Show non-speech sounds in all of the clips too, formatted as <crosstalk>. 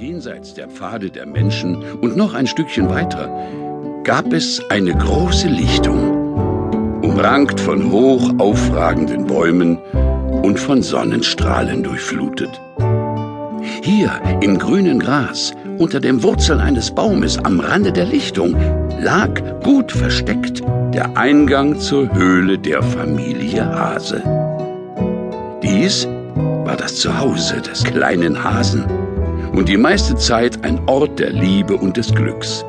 Jenseits der Pfade der Menschen und noch ein Stückchen weiter gab es eine große Lichtung, umrankt von hoch aufragenden Bäumen und von Sonnenstrahlen durchflutet. Hier im grünen Gras, unter den Wurzeln eines Baumes am Rande der Lichtung, lag gut versteckt der Eingang zur Höhle der Familie Hase. Dies war das Zuhause des kleinen Hasen und die meiste Zeit ein Ort der Liebe und des Glücks.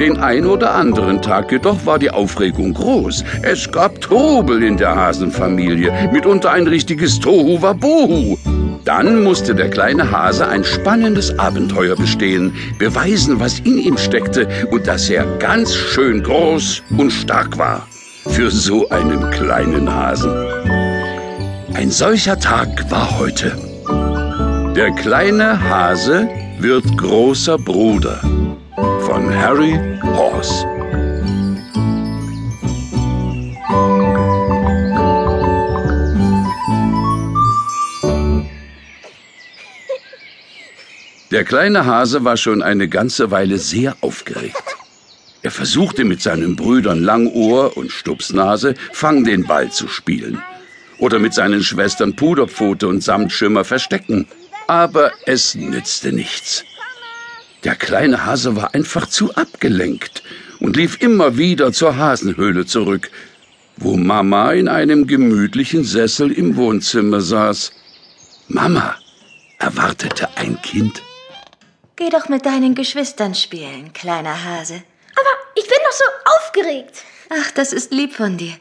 Den ein oder anderen Tag jedoch war die Aufregung groß. Es gab Trubel in der Hasenfamilie, mitunter ein richtiges Tohu Wabohu. Dann musste der kleine Hase ein spannendes Abenteuer bestehen, beweisen, was in ihm steckte und dass er ganz schön groß und stark war. Für so einen kleinen Hasen. Ein solcher Tag war heute. Der kleine Hase wird großer Bruder von Harry Horse. Der kleine Hase war schon eine ganze Weile sehr aufgeregt. Er versuchte mit seinen Brüdern Langohr und Stupsnase Fang den Ball zu spielen oder mit seinen Schwestern Puderpfote und Samtschimmer verstecken aber es nützte nichts. Der kleine Hase war einfach zu abgelenkt und lief immer wieder zur Hasenhöhle zurück, wo Mama in einem gemütlichen Sessel im Wohnzimmer saß. Mama erwartete ein Kind. Geh doch mit deinen Geschwistern spielen, kleiner Hase. Aber ich bin doch so aufgeregt. Ach, das ist lieb von dir.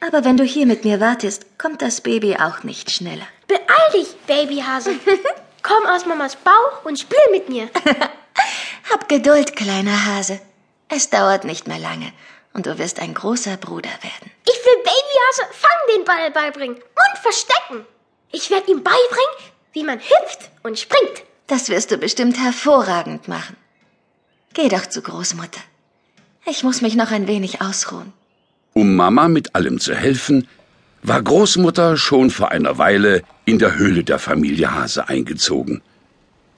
Aber wenn du hier mit mir wartest, kommt das Baby auch nicht schneller. Beeil dich, Babyhase. <laughs> Komm aus Mamas Bauch und spiel mit mir. <laughs> Hab Geduld, kleiner Hase. Es dauert nicht mehr lange und du wirst ein großer Bruder werden. Ich will Babyhase Fang den Ball beibringen und verstecken. Ich werde ihm beibringen, wie man hüpft und springt. Das wirst du bestimmt hervorragend machen. Geh doch zu Großmutter. Ich muss mich noch ein wenig ausruhen. Um Mama mit allem zu helfen, war Großmutter schon vor einer Weile in der Höhle der Familie Hase eingezogen.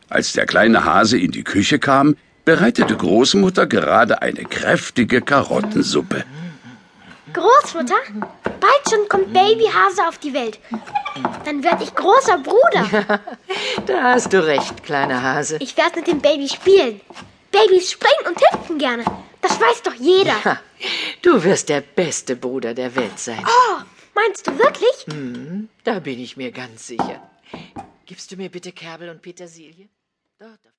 Als der kleine Hase in die Küche kam, bereitete Großmutter gerade eine kräftige Karottensuppe. Großmutter, bald schon kommt Babyhase auf die Welt. Dann werde ich großer Bruder. da hast du recht, kleiner Hase. Ich werde mit dem Baby spielen. Babys springen und hüpfen gerne. Das weiß doch jeder. Ja, du wirst der beste Bruder der Welt sein. Oh, meinst du wirklich? Hm, da bin ich mir ganz sicher. Gibst du mir bitte Kerbel und Petersilie? Dort.